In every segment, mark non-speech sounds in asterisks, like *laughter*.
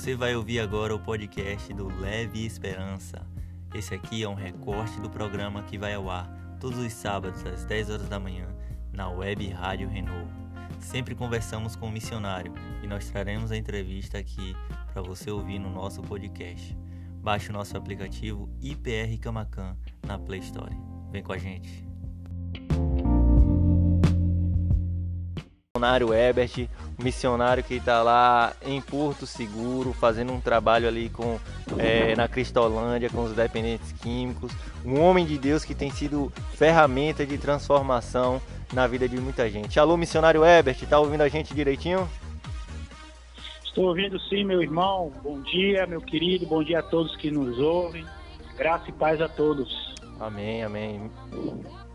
Você vai ouvir agora o podcast do Leve Esperança. Esse aqui é um recorte do programa que vai ao ar todos os sábados às 10 horas da manhã na web Rádio Renovo. Sempre conversamos com o um missionário e nós traremos a entrevista aqui para você ouvir no nosso podcast. Baixe o nosso aplicativo IPR Camacan na Play Store. Vem com a gente. Missionário Ebert, missionário que está lá em Porto Seguro, fazendo um trabalho ali com é, na Cristolândia com os dependentes químicos, um homem de Deus que tem sido ferramenta de transformação na vida de muita gente. Alô, missionário Ebert, está ouvindo a gente direitinho? Estou ouvindo sim, meu irmão. Bom dia, meu querido. Bom dia a todos que nos ouvem. Graça e paz a todos. Amém, amém.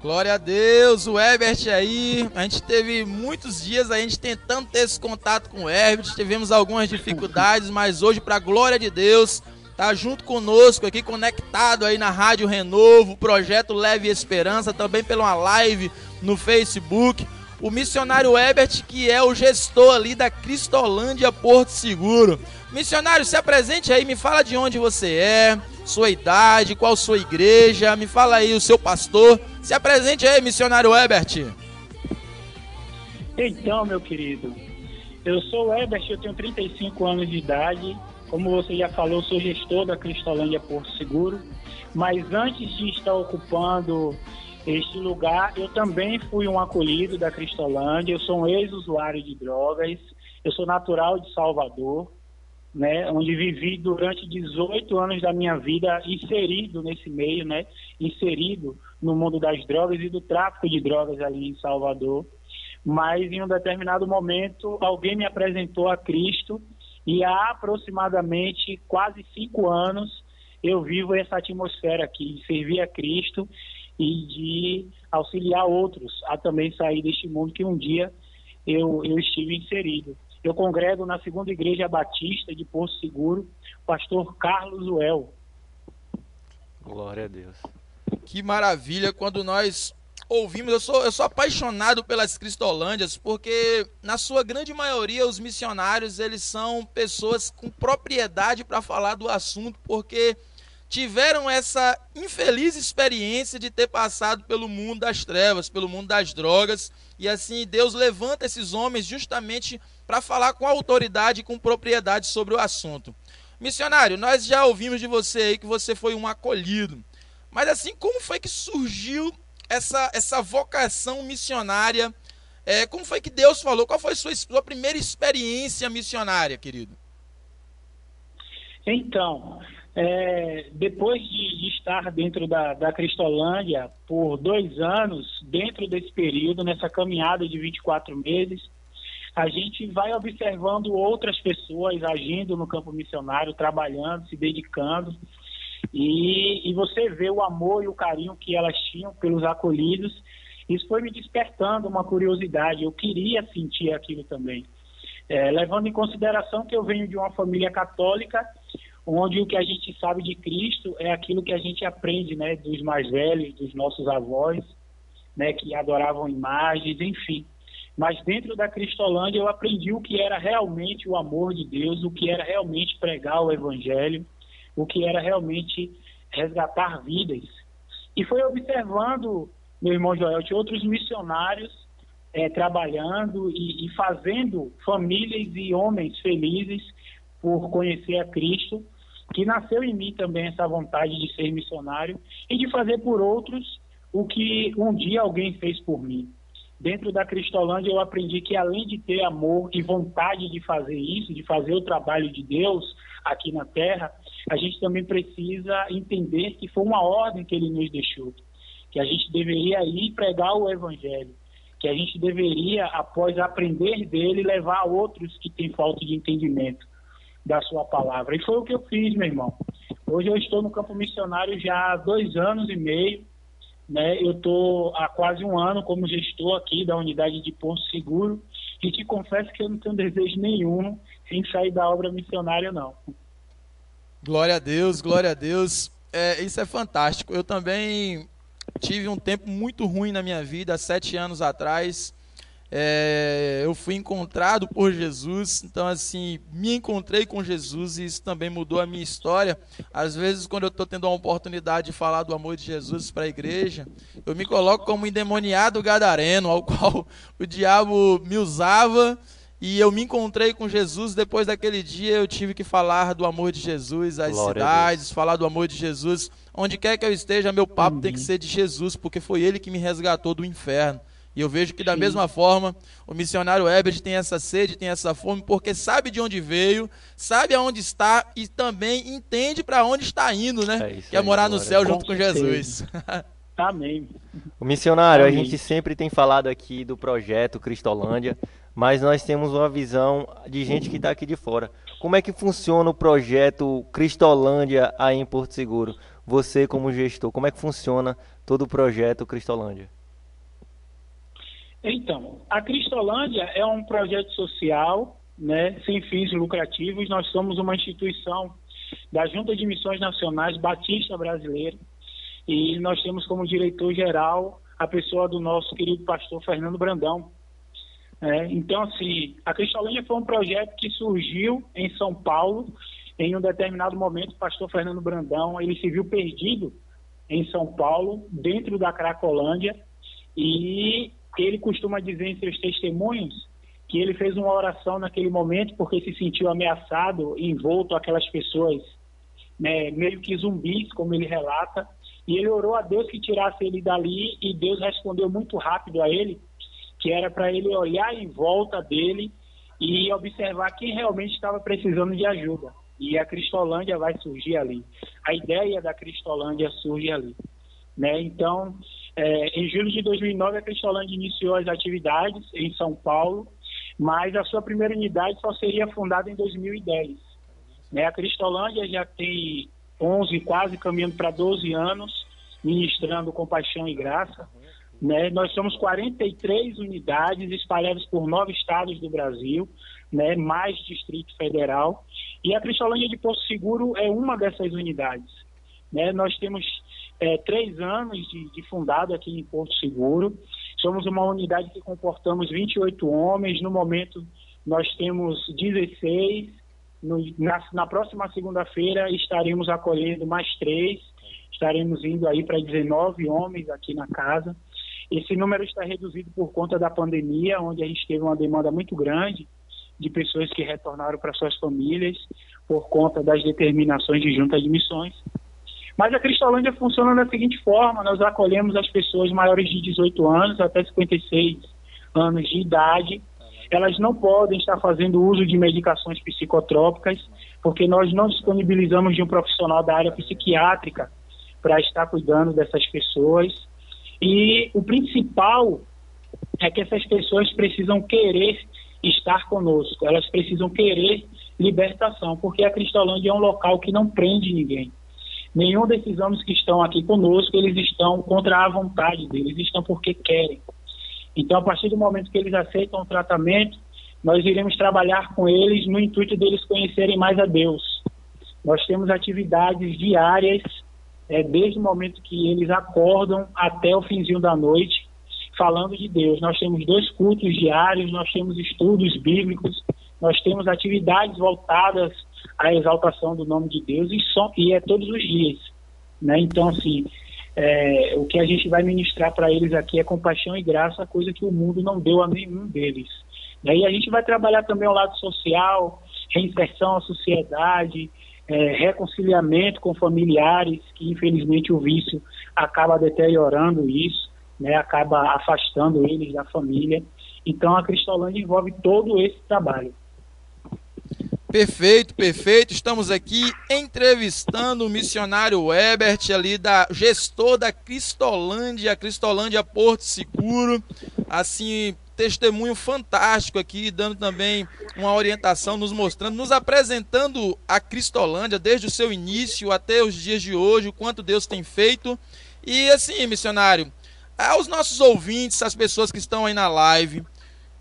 Glória a Deus, o Herbert aí. A gente teve muitos dias a gente tentando ter esse contato com o Herbert. Tivemos algumas dificuldades, mas hoje, para glória de Deus, tá junto conosco aqui, conectado aí na Rádio Renovo, projeto Leve Esperança, também pela live no Facebook. O missionário Herbert, que é o gestor ali da Cristolândia Porto Seguro. Missionário, se apresente aí, me fala de onde você é, sua idade, qual sua igreja, me fala aí o seu pastor. Se apresente aí, missionário Herbert. Então, meu querido, eu sou o Herbert, eu tenho 35 anos de idade. Como você já falou, sou gestor da Cristolândia Porto Seguro. Mas antes de estar ocupando este lugar, eu também fui um acolhido da Cristolândia. Eu sou um ex-usuário de drogas. Eu sou natural de Salvador né, onde vivi durante 18 anos da minha vida inserido nesse meio, né, inserido no mundo das drogas e do tráfico de drogas ali em Salvador. Mas em um determinado momento, alguém me apresentou a Cristo e há aproximadamente quase cinco anos eu vivo essa atmosfera aqui de servir a Cristo e de auxiliar outros a também sair deste mundo que um dia eu, eu estive inserido. Eu congrego na segunda igreja batista de Porto Seguro, pastor Carlos Uel. Glória a Deus. Que maravilha quando nós ouvimos. Eu sou, eu sou apaixonado pelas Cristolândias, porque na sua grande maioria os missionários eles são pessoas com propriedade para falar do assunto, porque tiveram essa infeliz experiência de ter passado pelo mundo das trevas, pelo mundo das drogas, e assim Deus levanta esses homens justamente para falar com autoridade e com propriedade sobre o assunto. Missionário, nós já ouvimos de você aí que você foi um acolhido. Mas assim, como foi que surgiu essa, essa vocação missionária? É, como foi que Deus falou? Qual foi a sua, sua primeira experiência missionária, querido? Então, é, depois de, de, estar dentro da, da Cristolândia por dois anos, dentro desse período, nessa caminhada de 24 meses, a gente vai observando outras pessoas agindo no campo missionário, trabalhando, se dedicando, e, e você vê o amor e o carinho que elas tinham pelos acolhidos. Isso foi me despertando uma curiosidade, eu queria sentir aquilo também. É, levando em consideração que eu venho de uma família católica, onde o que a gente sabe de Cristo é aquilo que a gente aprende, né, dos mais velhos, dos nossos avós, né, que adoravam imagens, enfim. Mas dentro da Cristolândia eu aprendi o que era realmente o amor de Deus, o que era realmente pregar o Evangelho, o que era realmente resgatar vidas. E foi observando, meu irmão Joel, de outros missionários é, trabalhando e, e fazendo famílias e homens felizes por conhecer a Cristo, que nasceu em mim também essa vontade de ser missionário e de fazer por outros o que um dia alguém fez por mim. Dentro da Cristolândia eu aprendi que além de ter amor e vontade de fazer isso, de fazer o trabalho de Deus aqui na terra, a gente também precisa entender que foi uma ordem que ele nos deixou, que a gente deveria ir pregar o evangelho, que a gente deveria após aprender dele levar a outros que têm falta de entendimento da sua palavra. E foi o que eu fiz, meu irmão. Hoje eu estou no campo missionário já há dois anos e meio né? Eu estou há quase um ano como gestor aqui da unidade de Porto Seguro e te confesso que eu não tenho desejo nenhum em sair da obra missionária, não. Glória a Deus, glória a Deus. É, isso é fantástico. Eu também tive um tempo muito ruim na minha vida, sete anos atrás. É, eu fui encontrado por Jesus, então assim, me encontrei com Jesus e isso também mudou a minha história. Às vezes, quando eu estou tendo a oportunidade de falar do amor de Jesus para a igreja, eu me coloco como endemoniado gadareno, ao *laughs* qual o diabo me usava e eu me encontrei com Jesus. Depois daquele dia, eu tive que falar do amor de Jesus às Glória cidades, falar do amor de Jesus. Onde quer que eu esteja, meu papo tem que ser de Jesus, porque foi ele que me resgatou do inferno. E eu vejo que da Sim. mesma forma, o missionário Herbert tem essa sede, tem essa fome, porque sabe de onde veio, sabe aonde está e também entende para onde está indo, né? É isso que é morar no céu junto com Jesus. Amém. O missionário, Amém. a gente sempre tem falado aqui do projeto Cristolândia, mas nós temos uma visão de gente que está aqui de fora. Como é que funciona o projeto Cristolândia aí em Porto Seguro? Você como gestor, como é que funciona todo o projeto Cristolândia? Então, a Cristolândia é um projeto social, né, sem fins lucrativos. Nós somos uma instituição da Junta de Missões Nacionais Batista Brasileira e nós temos como diretor-geral a pessoa do nosso querido pastor Fernando Brandão. É, então, assim, a Cristolândia foi um projeto que surgiu em São Paulo. Em um determinado momento, o pastor Fernando Brandão ele se viu perdido em São Paulo, dentro da Cracolândia, e ele costuma dizer em seus testemunhos que ele fez uma oração naquele momento porque se sentiu ameaçado, envolto aquelas pessoas né, meio que zumbis, como ele relata, e ele orou a Deus que tirasse ele dali e Deus respondeu muito rápido a ele, que era para ele olhar em volta dele e observar quem realmente estava precisando de ajuda. E a Cristolândia vai surgir ali. A ideia da Cristolândia surge ali. Né? Então, é, em julho de 2009, a Cristolândia iniciou as atividades em São Paulo, mas a sua primeira unidade só seria fundada em 2010. Né? A Cristolândia já tem 11, quase caminhando para 12 anos, ministrando compaixão e graça. Né? Nós somos 43 unidades espalhadas por nove estados do Brasil, né? mais Distrito Federal. E a Cristolândia de Porto Seguro é uma dessas unidades. Né? Nós temos é, três anos de, de fundado aqui em Porto Seguro. Somos uma unidade que comportamos 28 homens. No momento, nós temos 16. No, na, na próxima segunda-feira estaremos acolhendo mais três. Estaremos indo aí para 19 homens aqui na casa. Esse número está reduzido por conta da pandemia, onde a gente teve uma demanda muito grande de pessoas que retornaram para suas famílias por conta das determinações de junta de missões. Mas a Cristolândia funciona da seguinte forma: nós acolhemos as pessoas maiores de 18 anos até 56 anos de idade. Elas não podem estar fazendo uso de medicações psicotrópicas, porque nós não disponibilizamos de um profissional da área psiquiátrica para estar cuidando dessas pessoas. E o principal é que essas pessoas precisam querer estar conosco, elas precisam querer libertação, porque a Cristolândia é um local que não prende ninguém. Nenhum desses homens que estão aqui conosco, eles estão contra a vontade deles, eles estão porque querem. Então, a partir do momento que eles aceitam o tratamento, nós iremos trabalhar com eles no intuito deles conhecerem mais a Deus. Nós temos atividades diárias, é, desde o momento que eles acordam até o finzinho da noite, falando de Deus. Nós temos dois cultos diários, nós temos estudos bíblicos, nós temos atividades voltadas à exaltação do nome de Deus e, só, e é todos os dias. Né? Então, assim, é, o que a gente vai ministrar para eles aqui é compaixão e graça, coisa que o mundo não deu a nenhum deles. Daí a gente vai trabalhar também o lado social, reinserção à sociedade, é, reconciliamento com familiares, que infelizmente o vício acaba deteriorando isso, né, acaba afastando eles da família. Então a Cristolândia envolve todo esse trabalho. Perfeito, perfeito. Estamos aqui entrevistando o missionário Ebert ali da gestor da Cristolândia, Cristolândia Porto Seguro. Assim, testemunho fantástico aqui, dando também uma orientação, nos mostrando, nos apresentando a Cristolândia desde o seu início até os dias de hoje, o quanto Deus tem feito. E assim, missionário, aos nossos ouvintes, as pessoas que estão aí na live,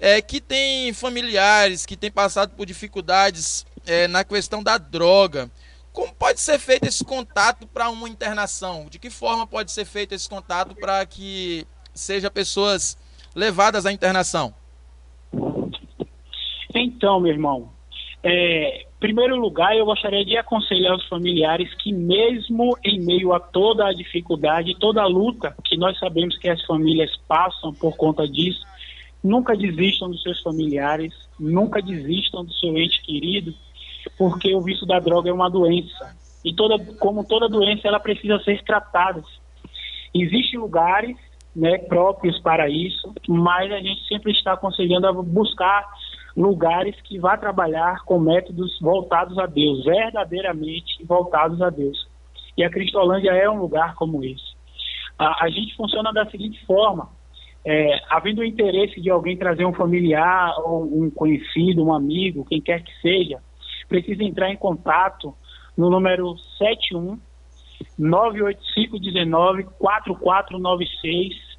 é, que tem familiares que têm passado por dificuldades é, na questão da droga. Como pode ser feito esse contato para uma internação? De que forma pode ser feito esse contato para que seja pessoas levadas à internação? Então, meu irmão, é, em primeiro lugar, eu gostaria de aconselhar os familiares que, mesmo em meio a toda a dificuldade, toda a luta que nós sabemos que as famílias passam por conta disso, nunca desistam dos seus familiares, nunca desistam do seu ente querido, porque o vício da droga é uma doença. E toda, como toda doença, ela precisa ser tratada. Existem lugares né, próprios para isso, mas a gente sempre está aconselhando a buscar lugares que vá trabalhar com métodos voltados a Deus, verdadeiramente voltados a Deus. E a Cristolândia é um lugar como esse. A, a gente funciona da seguinte forma: é, havendo o interesse de alguém trazer um familiar ou um conhecido, um amigo, quem quer que seja, precisa entrar em contato no número 71 985 19 4496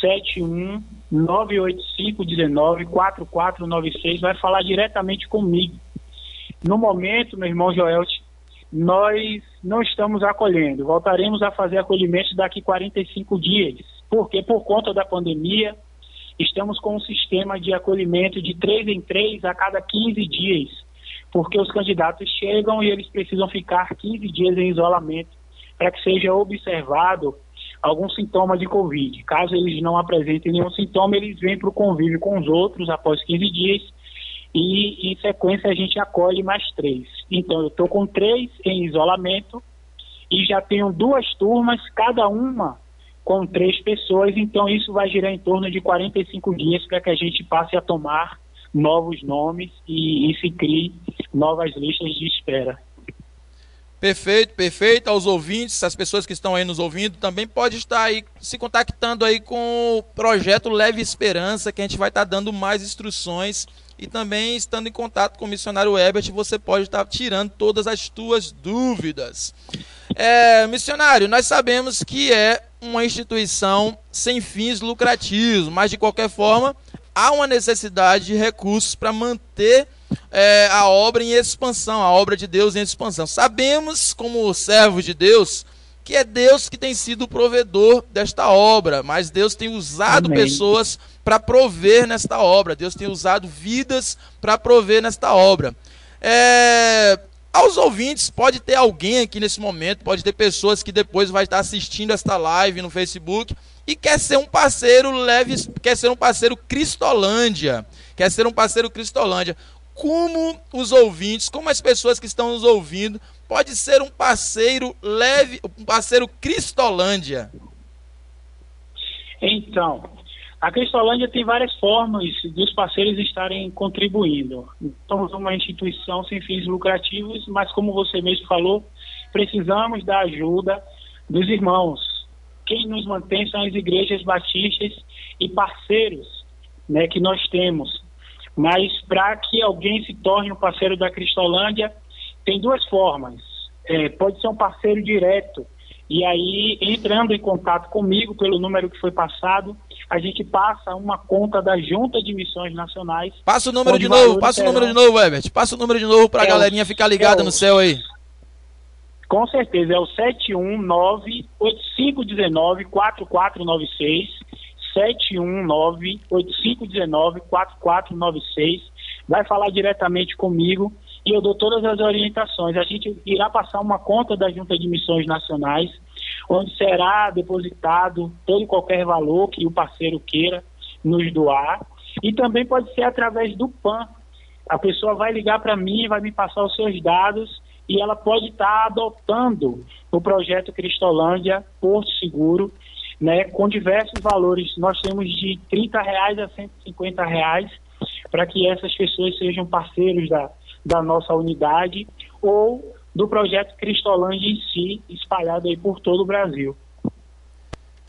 71 985 19 4496 vai falar diretamente comigo. No momento, meu irmão Joel, nós não estamos acolhendo. Voltaremos a fazer acolhimento daqui 45 dias. Porque por conta da pandemia, estamos com um sistema de acolhimento de 3 em 3 a cada 15 dias. Porque os candidatos chegam e eles precisam ficar 15 dias em isolamento para que seja observado algum sintoma de Covid. Caso eles não apresentem nenhum sintoma, eles vêm para o convívio com os outros após 15 dias e, em sequência, a gente acolhe mais três. Então, eu estou com três em isolamento e já tenho duas turmas, cada uma com três pessoas, então isso vai girar em torno de 45 dias para que a gente passe a tomar novos nomes e, e se crie novas listas de espera. Perfeito, perfeito. Aos ouvintes, as pessoas que estão aí nos ouvindo, também pode estar aí se contactando aí com o projeto Leve Esperança, que a gente vai estar dando mais instruções e também estando em contato com o missionário Herbert, você pode estar tirando todas as tuas dúvidas. É, missionário, nós sabemos que é uma instituição sem fins lucrativos, mas de qualquer forma há uma necessidade de recursos para manter é, a obra em expansão, a obra de Deus em expansão. Sabemos, como servos de Deus, que é Deus que tem sido o provedor desta obra, mas Deus tem usado Amém. pessoas para prover nesta obra, Deus tem usado vidas para prover nesta obra. É, aos ouvintes, pode ter alguém aqui nesse momento, pode ter pessoas que depois vai estar assistindo esta live no Facebook e quer ser um parceiro leve, quer ser um parceiro Cristolândia, quer ser um parceiro Cristolândia como os ouvintes, como as pessoas que estão nos ouvindo, pode ser um parceiro leve, um parceiro Cristolândia? Então, a Cristolândia tem várias formas dos parceiros estarem contribuindo. Somos uma instituição sem fins lucrativos, mas como você mesmo falou, precisamos da ajuda dos irmãos. Quem nos mantém são as igrejas batistas e parceiros né, que nós temos mas para que alguém se torne um parceiro da Cristolândia, tem duas formas. É, pode ser um parceiro direto, e aí, entrando em contato comigo pelo número que foi passado, a gente passa uma conta da Junta de Missões Nacionais. Passa o número de novo, passa o número de novo, Herbert. Passa o número de novo para a é galerinha ficar ligada é no céu aí. Com certeza, é o 719-8519-4496. 719-8519-4496. Vai falar diretamente comigo e eu dou todas as orientações. A gente irá passar uma conta da Junta de Missões Nacionais, onde será depositado todo e qualquer valor que o parceiro queira nos doar. E também pode ser através do PAN. A pessoa vai ligar para mim, vai me passar os seus dados e ela pode estar adotando o projeto Cristolândia Porto Seguro né, com diversos valores. Nós temos de 30 reais a 150 reais para que essas pessoas sejam parceiros da, da nossa unidade ou do projeto Cristolândia em si, espalhado aí por todo o Brasil.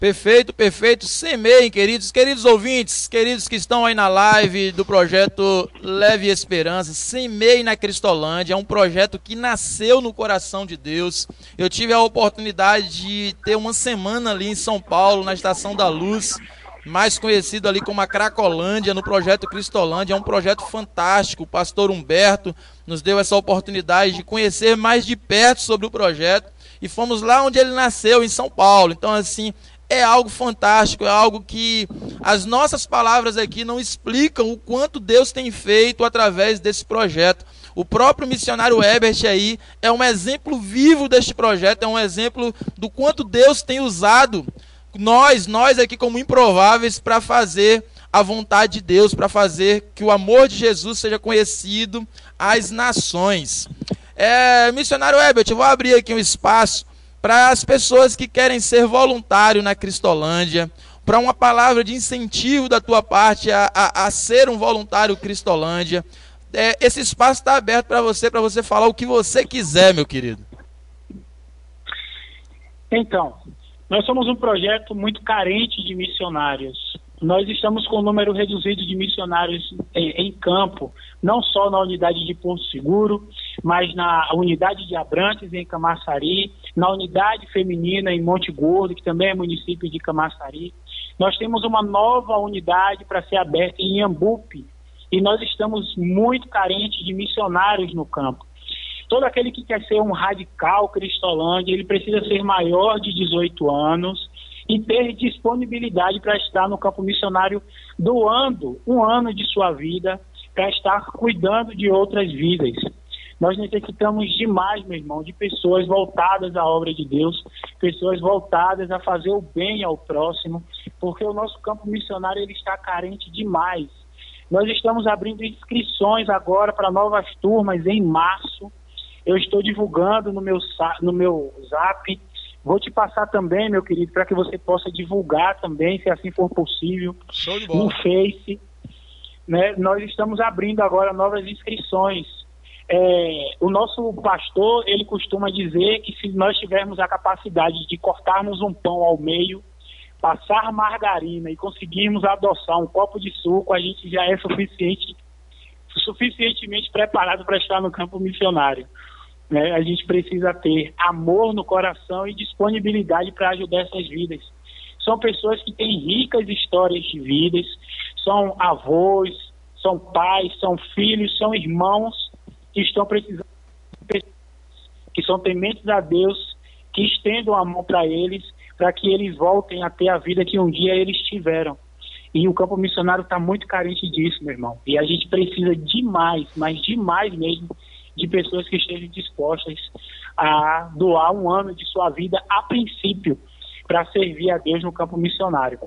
Perfeito, perfeito. Semeiem, queridos, queridos ouvintes, queridos que estão aí na live do projeto Leve Esperança. Semeiem na Cristolândia. É um projeto que nasceu no coração de Deus. Eu tive a oportunidade de ter uma semana ali em São Paulo, na Estação da Luz, mais conhecido ali como a Cracolândia, no projeto Cristolândia. É um projeto fantástico. O pastor Humberto nos deu essa oportunidade de conhecer mais de perto sobre o projeto e fomos lá onde ele nasceu, em São Paulo. Então, assim, é algo fantástico, é algo que as nossas palavras aqui não explicam o quanto Deus tem feito através desse projeto. O próprio missionário Ebert aí é um exemplo vivo deste projeto, é um exemplo do quanto Deus tem usado nós, nós aqui como improváveis para fazer a vontade de Deus, para fazer que o amor de Jesus seja conhecido às nações. É, missionário Ebert, eu vou abrir aqui um espaço para as pessoas que querem ser voluntário na Cristolândia, para uma palavra de incentivo da tua parte a, a, a ser um voluntário Cristolândia. É, esse espaço está aberto para você, para você falar o que você quiser, meu querido. Então, nós somos um projeto muito carente de missionários. Nós estamos com um número reduzido de missionários em, em campo, não só na unidade de Porto Seguro, mas na unidade de Abrantes, em Camaçari, na unidade feminina em Monte Gordo, que também é município de Camaçari. Nós temos uma nova unidade para ser aberta em Iambupe, e nós estamos muito carentes de missionários no campo. Todo aquele que quer ser um radical cristolândia, ele precisa ser maior de 18 anos e ter disponibilidade para estar no campo missionário, doando um ano de sua vida para estar cuidando de outras vidas. Nós necessitamos demais, meu irmão, de pessoas voltadas à obra de Deus, pessoas voltadas a fazer o bem ao próximo, porque o nosso campo missionário ele está carente demais nós estamos abrindo inscrições agora para novas turmas em março. Eu estou divulgando no meu, no meu zap. Vou te passar também, meu querido, para que você possa divulgar também, se assim for possível, no Face. Né? Nós estamos abrindo agora novas inscrições. É, o nosso pastor, ele costuma dizer que se nós tivermos a capacidade de cortarmos um pão ao meio, passar margarina e conseguirmos adoçar um copo de suco, a gente já é suficiente, suficientemente preparado para estar no campo missionário. Né? A gente precisa ter amor no coração e disponibilidade para ajudar essas vidas. São pessoas que têm ricas histórias de vidas, são avós, são pais, são filhos, são irmãos que estão precisando, que são tementes a Deus, que estendam a mão para eles para que eles voltem a ter a vida que um dia eles tiveram. E o campo missionário está muito carente disso, meu irmão. E a gente precisa demais, mas demais mesmo, de pessoas que estejam dispostas a doar um ano de sua vida, a princípio, para servir a Deus no campo missionário.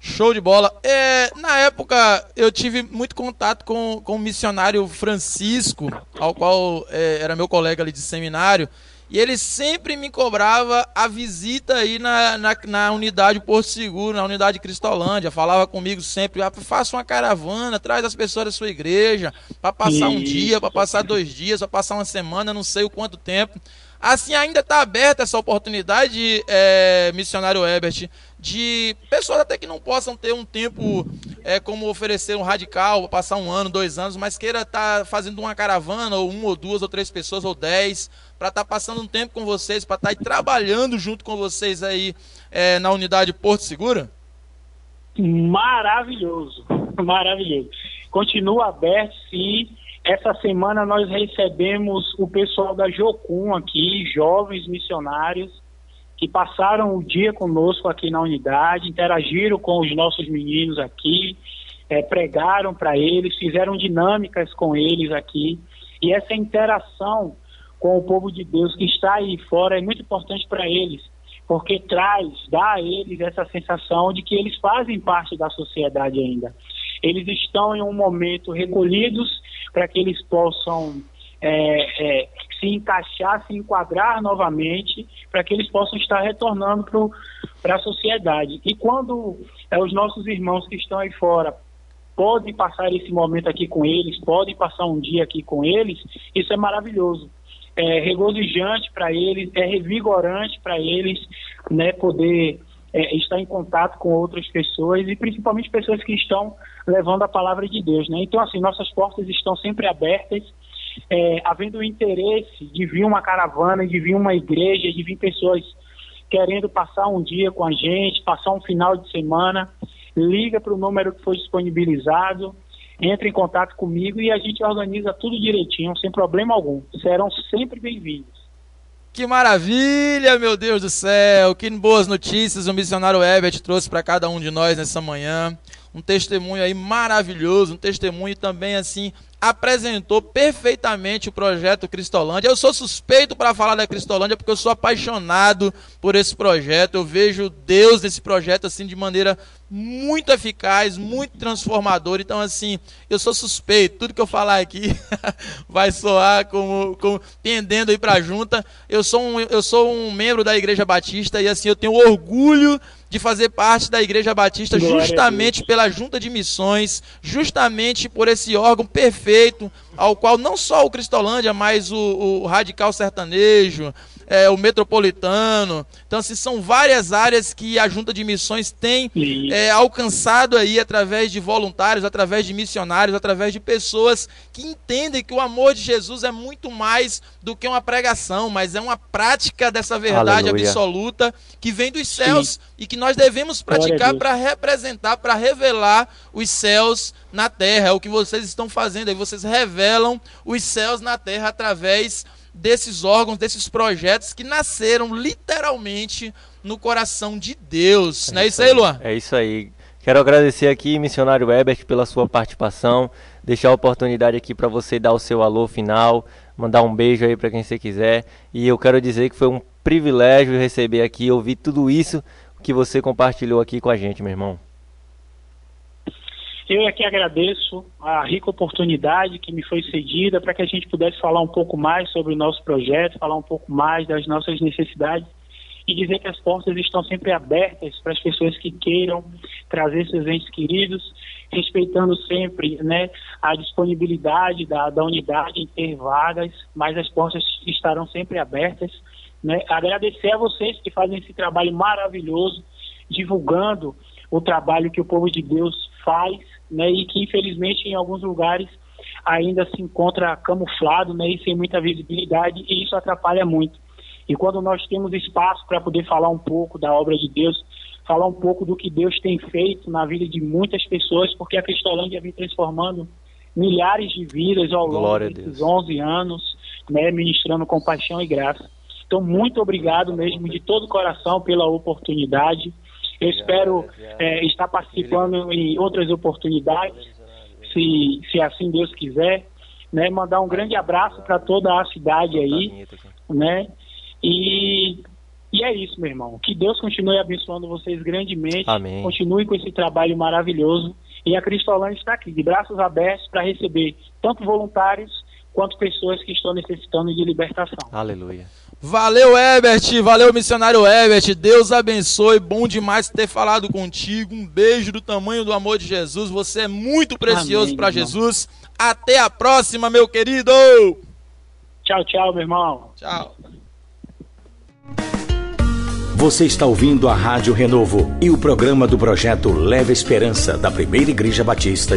Show de bola. É, na época, eu tive muito contato com, com o missionário Francisco, ao qual é, era meu colega ali de seminário. E ele sempre me cobrava a visita aí na, na, na, unidade Porto Seguro, na unidade Cristolândia. Falava comigo sempre: ah, faça uma caravana, traz as pessoas da sua igreja, para passar um dia, para passar dois dias, para passar uma semana, não sei o quanto tempo. Assim, ainda está aberta essa oportunidade, é, missionário Ebert, de pessoas até que não possam ter um tempo é, como oferecer um radical, passar um ano, dois anos, mas queira estar tá fazendo uma caravana, ou uma, ou duas, ou três pessoas, ou dez, para estar tá passando um tempo com vocês, para estar tá trabalhando junto com vocês aí é, na unidade Porto Segura? Maravilhoso, *laughs* maravilhoso. Continua aberto, sim. Essa semana nós recebemos o pessoal da Jocum aqui, jovens missionários, que passaram o dia conosco aqui na unidade, interagiram com os nossos meninos aqui, é, pregaram para eles, fizeram dinâmicas com eles aqui. E essa interação com o povo de Deus que está aí fora é muito importante para eles, porque traz, dá a eles essa sensação de que eles fazem parte da sociedade ainda. Eles estão em um momento recolhidos para que eles possam é, é, se encaixar, se enquadrar novamente, para que eles possam estar retornando para a sociedade. E quando é, os nossos irmãos que estão aí fora podem passar esse momento aqui com eles, podem passar um dia aqui com eles, isso é maravilhoso é regozijante para eles, é revigorante para eles, né, poder é, estar em contato com outras pessoas e principalmente pessoas que estão levando a palavra de Deus, né? Então, assim, nossas portas estão sempre abertas, é, havendo o interesse de vir uma caravana, de vir uma igreja, de vir pessoas querendo passar um dia com a gente, passar um final de semana, liga para o número que foi disponibilizado, entre em contato comigo e a gente organiza tudo direitinho, sem problema algum. Serão sempre bem-vindos. Que maravilha, meu Deus do céu! Que boas notícias o missionário Herbert trouxe para cada um de nós nessa manhã. Um testemunho aí maravilhoso, um testemunho também assim apresentou perfeitamente o projeto Cristolândia. Eu sou suspeito para falar da Cristolândia porque eu sou apaixonado por esse projeto. Eu vejo Deus nesse projeto assim de maneira muito eficaz, muito transformador. Então assim, eu sou suspeito. Tudo que eu falar aqui *laughs* vai soar como, como pendendo aí para a junta. Eu sou um eu sou um membro da Igreja Batista e assim eu tenho orgulho de fazer parte da Igreja Batista Glória justamente pela Junta de Missões, justamente por esse órgão perfeito, ao qual não só o Cristolândia, mas o, o Radical Sertanejo, é, o metropolitano. Então, assim, são várias áreas que a Junta de Missões tem é, alcançado aí através de voluntários, através de missionários, através de pessoas que entendem que o amor de Jesus é muito mais do que uma pregação, mas é uma prática dessa verdade Aleluia. absoluta que vem dos céus Sim. e que nós devemos praticar para representar, para revelar os céus na terra. É o que vocês estão fazendo aí. Vocês revelam os céus na terra através desses órgãos, desses projetos que nasceram literalmente no coração de Deus. É Não é isso aí, Luan? É isso aí. Quero agradecer aqui, missionário Ebert, pela sua participação. Deixar a oportunidade aqui para você dar o seu alô final, mandar um beijo aí para quem você quiser. E eu quero dizer que foi um privilégio receber aqui, ouvir tudo isso que você compartilhou aqui com a gente, meu irmão. Eu aqui agradeço a rica oportunidade que me foi cedida para que a gente pudesse falar um pouco mais sobre o nosso projeto, falar um pouco mais das nossas necessidades e dizer que as portas estão sempre abertas para as pessoas que queiram trazer seus entes queridos, respeitando sempre né, a disponibilidade da, da unidade em ter vagas, mas as portas estarão sempre abertas. Né? Agradecer a vocês que fazem esse trabalho maravilhoso, divulgando o trabalho que o povo de Deus faz né, e que infelizmente em alguns lugares ainda se encontra camuflado né, e sem muita visibilidade e isso atrapalha muito. E quando nós temos espaço para poder falar um pouco da obra de Deus, falar um pouco do que Deus tem feito na vida de muitas pessoas, porque a Cristolândia vem transformando milhares de vidas ao longo desses 11 anos, né, ministrando compaixão e graça. Então, muito obrigado mesmo de todo o coração pela oportunidade. Eu espero é, estar participando em outras oportunidades, se, se assim Deus quiser. Né? Mandar um grande abraço para toda a cidade aí, né? E, e é isso, meu irmão. Que Deus continue abençoando vocês grandemente. Amém. Continue com esse trabalho maravilhoso. E a Cristolândia está aqui, de braços abertos, para receber tanto voluntários quanto pessoas que estão necessitando de libertação. Aleluia. Valeu, Ebert. Valeu, missionário Ebert. Deus abençoe. Bom demais ter falado contigo. Um beijo do tamanho do amor de Jesus. Você é muito precioso para Jesus. Até a próxima, meu querido. Tchau, tchau, meu irmão. Tchau. Você está ouvindo a Rádio Renovo e o programa do projeto Leve Esperança da Primeira Igreja Batista de